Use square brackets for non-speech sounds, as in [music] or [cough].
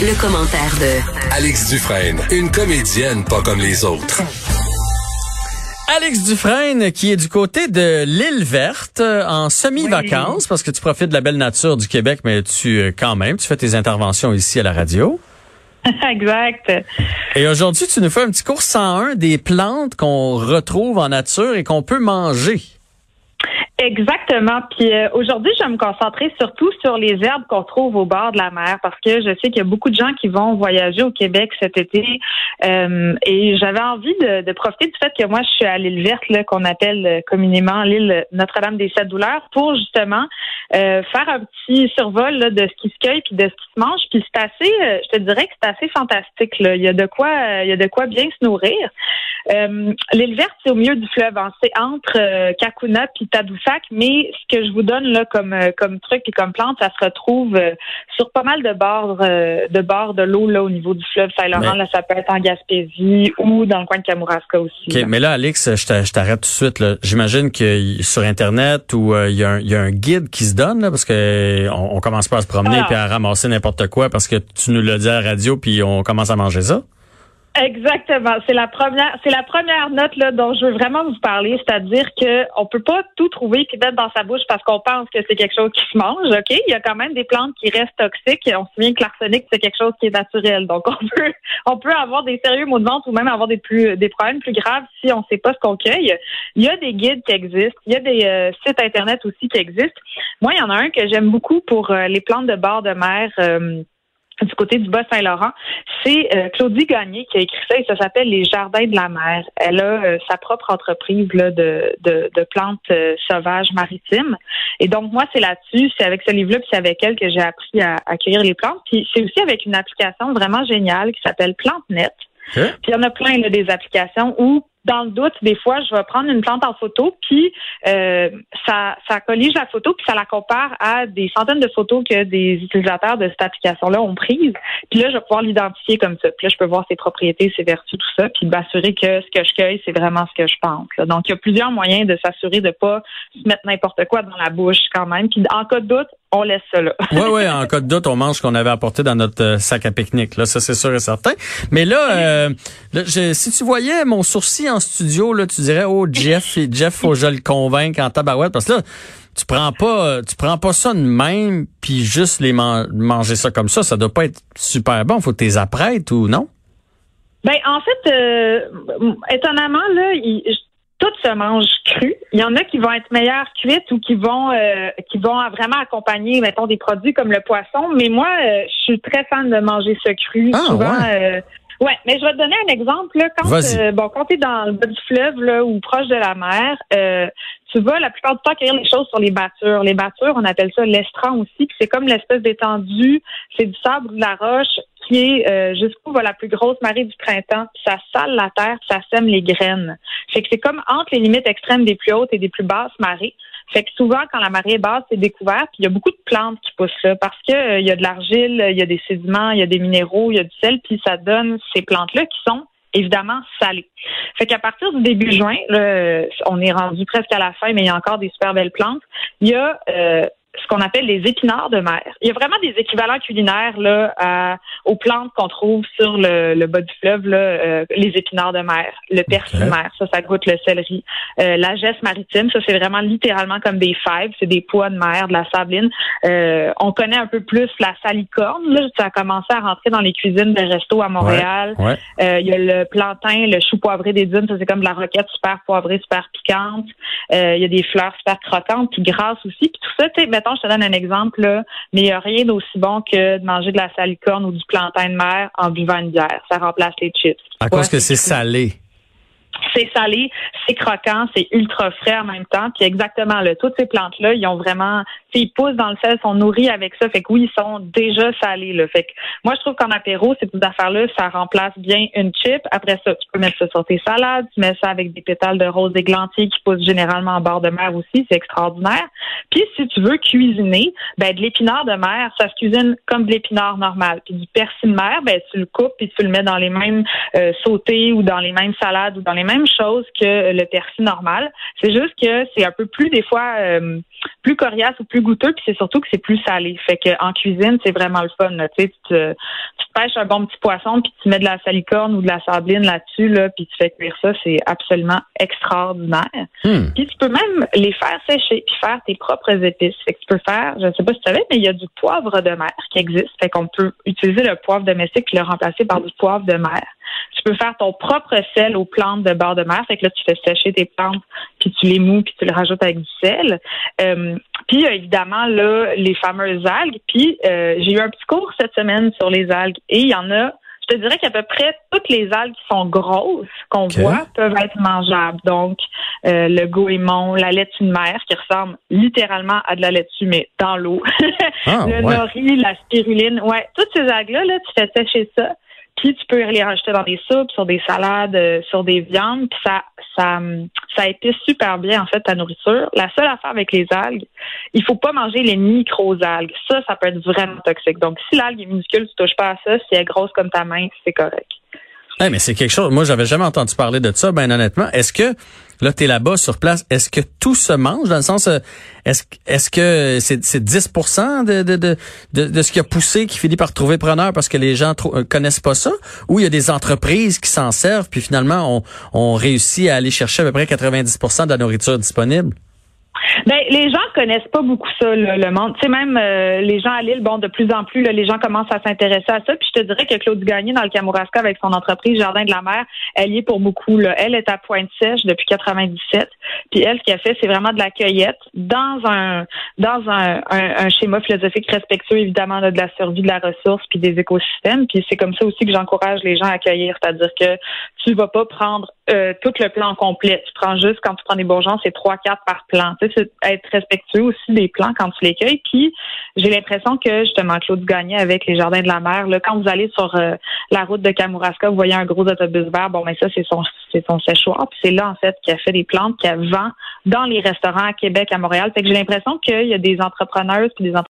le, commentaire de Alex Dufresne, une comédienne pas comme les autres. Alex Dufresne, qui est du côté de l'île verte, euh, en semi-vacances, parce que tu profites de la belle nature du Québec, mais tu, euh, quand même, tu fais tes interventions ici à la radio. [laughs] exact. Et aujourd'hui, tu nous fais un petit cours 101 des plantes qu'on retrouve en nature et qu'on peut manger. Exactement. Puis euh, aujourd'hui, je vais me concentrer surtout sur les herbes qu'on trouve au bord de la mer parce que je sais qu'il y a beaucoup de gens qui vont voyager au Québec cet été euh, et j'avais envie de, profiter du fait que moi, je suis à l'île verte qu'on appelle communément l'île Notre-Dame des Sept Douleurs pour justement faire un petit survol là, de ce qui se cueille puis de ce qui se mange. Puis c'est assez, je te dirais que c'est assez fantastique. Là. Il y a de quoi, il y a de quoi bien se nourrir. l'île verte, c'est au milieu du fleuve. Hein. C'est entre Kakuna puis Tadoussac mais ce que je vous donne là comme euh, comme truc et comme plante, ça se retrouve euh, sur pas mal de bords euh, de bords de l'eau là au niveau du fleuve Saint-Laurent. Là, ça peut être en Gaspésie ou dans le coin de Kamouraska aussi. OK, mais là, Alex, je t'arrête tout de suite. J'imagine que sur Internet ou il y, a un, guide qui se donne là, parce que on, commence pas à se promener et à ramasser n'importe quoi parce que tu nous l'as dit à la radio puis on commence à manger ça. Exactement. C'est la première, c'est la première note là dont je veux vraiment vous parler, c'est-à-dire que on peut pas tout trouver qui mettre dans sa bouche parce qu'on pense que c'est quelque chose qui se mange. Ok, il y a quand même des plantes qui restent toxiques. On se souvient que l'arsenic c'est quelque chose qui est naturel, donc on peut, [laughs] on peut avoir des sérieux maux de ventre ou même avoir des plus, des problèmes plus graves si on sait pas ce qu'on cueille. Il y a des guides qui existent, il y a des euh, sites internet aussi qui existent. Moi, il y en a un que j'aime beaucoup pour euh, les plantes de bord de mer. Euh, du côté du Bas-Saint-Laurent, c'est euh, Claudie Gagné qui a écrit ça et ça s'appelle Les Jardins de la mer. Elle a euh, sa propre entreprise là, de, de, de plantes euh, sauvages maritimes. Et donc, moi, c'est là-dessus, c'est avec ce livre-là, puis c'est avec elle que j'ai appris à, accueillir les plantes. Puis c'est aussi avec une application vraiment géniale qui s'appelle PlanteNet. Puis il y en a plein là, des applications où dans le doute, des fois, je vais prendre une plante en photo, puis euh, ça, ça collige la photo, puis ça la compare à des centaines de photos que des utilisateurs de cette application-là ont prises. Puis là, je vais pouvoir l'identifier comme ça. Puis là, je peux voir ses propriétés, ses vertus, tout ça, puis m'assurer que ce que je cueille, c'est vraiment ce que je pense. Donc, il y a plusieurs moyens de s'assurer de pas se mettre n'importe quoi dans la bouche quand même. Puis en cas de doute, on laisse ça là. oui, oui, en cas de doute, on mange ce qu'on avait apporté dans notre euh, sac à pique-nique. Là, ça, c'est sûr et certain. Mais là, euh, si tu voyais mon sourcil en studio, là, tu dirais, oh, Jeff, [laughs] Jeff, faut que je le convainque en tabarouette. Parce que là, tu prends pas, tu prends pas ça de même, puis juste les manger ça comme ça. Ça doit pas être super bon. Faut que tu les apprêtes ou non? Ben, en fait, euh, étonnamment, là, il, tout se mange cru. Il y en a qui vont être meilleures cuites ou qui vont euh, qui vont vraiment accompagner, mettons, des produits comme le poisson. Mais moi, euh, je suis très fan de manger ce cru. Ah, souvent, ouais. Euh, ouais. mais je vais te donner un exemple. Là, quand bon, quand t'es dans le bas du fleuve là, ou proche de la mer, tu vas la plupart du temps cueillir les choses sur les battures. Les battures, on appelle ça l'estran aussi. C'est comme l'espèce d'étendue, c'est du sable ou de la roche qui est euh, jusqu'où va la plus grosse marée du printemps. Ça sale la terre, ça sème les graines. Fait que c'est comme entre les limites extrêmes des plus hautes et des plus basses marées. Fait que souvent, quand la marée est basse, c'est découvert. Puis il y a beaucoup de plantes qui poussent là parce que euh, y a de l'argile, il y a des sédiments, il y a des minéraux, il y a du sel, puis ça donne ces plantes-là qui sont évidemment salées. Fait qu'à partir du début juin, on est rendu presque à la fin, mais il y a encore des super belles plantes. Il y a euh, ce qu'on appelle les épinards de mer. Il y a vraiment des équivalents culinaires là aux plantes qu'on trouve sur le, le, bas du fleuve, là, euh, les épinards de mer, le persil de mer, ça, ça goûte le céleri. Euh, la geste maritime, ça, c'est vraiment littéralement comme des fèves, c'est des pois de mer, de la sabline. Euh, on connaît un peu plus la salicorne, là, ça a commencé à rentrer dans les cuisines de resto à Montréal. Euh, il y a le plantain, le chou poivré des dunes, ça, c'est comme de la roquette super poivrée, super piquante. il y a des fleurs super croquantes, puis grasses aussi, puis tout ça, tu sais, je te donne un exemple, là, mais il n'y a rien d'aussi bon que de manger de la salicorne ou du plantain de mer en buvant une bière. Ça remplace les chips. À cause que c'est salé c'est salé, c'est croquant, c'est ultra frais en même temps. Puis exactement là, toutes ces plantes-là, ils ont vraiment, ils poussent dans le sel, sont nourris avec ça. Fait que oui, ils sont déjà salés. Là. Fait que moi, je trouve qu'en apéro, ces affaires-là, ça remplace bien une chip. Après ça, tu peux mettre ça sur tes salades, tu mets ça avec des pétales de rose églantier qui poussent généralement en bord de mer aussi. C'est extraordinaire. Puis si tu veux cuisiner, ben de l'épinard de mer, ça se cuisine comme de l'épinard normal. Puis du persil de mer, ben tu le coupes puis tu le mets dans les mêmes euh, sautés ou dans les mêmes salades ou dans les mêmes même chose que le persil normal. C'est juste que c'est un peu plus des fois euh, plus coriace ou plus goûteux, puis c'est surtout que c'est plus salé. Fait que en cuisine, c'est vraiment le fun. Tu sais, tu te, pêches un bon petit poisson, puis tu mets de la salicorne ou de la sabline là-dessus, là, puis tu fais cuire ça, c'est absolument extraordinaire. Hmm. Puis tu peux même les faire sécher, puis faire tes propres épices. Fait que tu peux faire, je ne sais pas si tu savais, mais il y a du poivre de mer qui existe. Fait qu'on peut utiliser le poivre domestique et le remplacer par du poivre de mer. Tu peux faire ton propre sel aux plantes de bord de mer. Fait que là, tu fais sécher tes plantes, puis tu les mous, puis tu les rajoutes avec du sel. Euh, puis évidemment, là, les fameuses algues. Puis euh, j'ai eu un petit cours cette semaine sur les algues. Et il y en a je te dirais qu'à peu près toutes les algues qui sont grosses qu'on voit peuvent être mangeables. Donc, euh, le goémon, la laitue de mer qui ressemble littéralement à de la laitue, mais dans l'eau. [laughs] Ah, le nori, la spiruline. Ouais, toutes ces algues-là, là, tu fais sécher ça. Puis tu peux les rajouter dans des soupes, sur des salades, euh, sur des viandes, puis ça, ça, ça épice super bien en fait ta nourriture. La seule affaire avec les algues, il faut pas manger les micro-algues. Ça, ça peut être vraiment toxique. Donc si l'algue est minuscule, tu touches pas à ça. Si elle est grosse comme ta main, c'est correct. Hey, mais c'est quelque chose. Moi, j'avais jamais entendu parler de ça, ben honnêtement. Est-ce que là, tu es là-bas sur place, est-ce que tout se mange? Dans le sens euh, est-ce que c'est c'est 10 de de, de, de, ce qui a poussé qui finit par trouver preneur parce que les gens euh, connaissent pas ça? Ou il y a des entreprises qui s'en servent puis finalement on, on réussit à aller chercher à peu près 90% de la nourriture disponible? Ben, les gens connaissent pas beaucoup ça, le monde. Tu sais, même euh, les gens à Lille, bon, de plus en plus, les gens commencent à s'intéresser à ça. Puis je te dirais que Claude Gagné, dans le Kamouraska, avec son entreprise Jardin de la Mer, elle y est pour beaucoup. Là. Elle est à Pointe-Sèche depuis 97. Puis elle, ce qu'elle fait, c'est vraiment de la cueillette dans un dans un, un, schéma philosophique respectueux, évidemment, de la survie de la ressource puis des écosystèmes. Puis c'est comme ça aussi que j'encourage les gens à cueillir. C'est-à-dire que tu vas pas prendre euh, tout le plan complet. Tu prends juste, quand tu prends des bourgeons, c'est trois, quatre par plan. Tu sais, c'est être respectueux aussi des plans quand tu les cueilles. Puis, j'ai l'impression que, justement, Claude Gagné avec les Jardins de la Mer, là, quand vous allez sur euh, la route de Kamouraska, vous voyez un gros autobus vert. Bon, mais ça, c'est son, c'est son séchoir. Puis c'est là, en fait, qu'il a fait des plantes, qu'il vend dans les restaurants à Québec, à Montréal. Fait que j'ai l'impression qu'il y a des entrepreneurs puis des entrepreneurs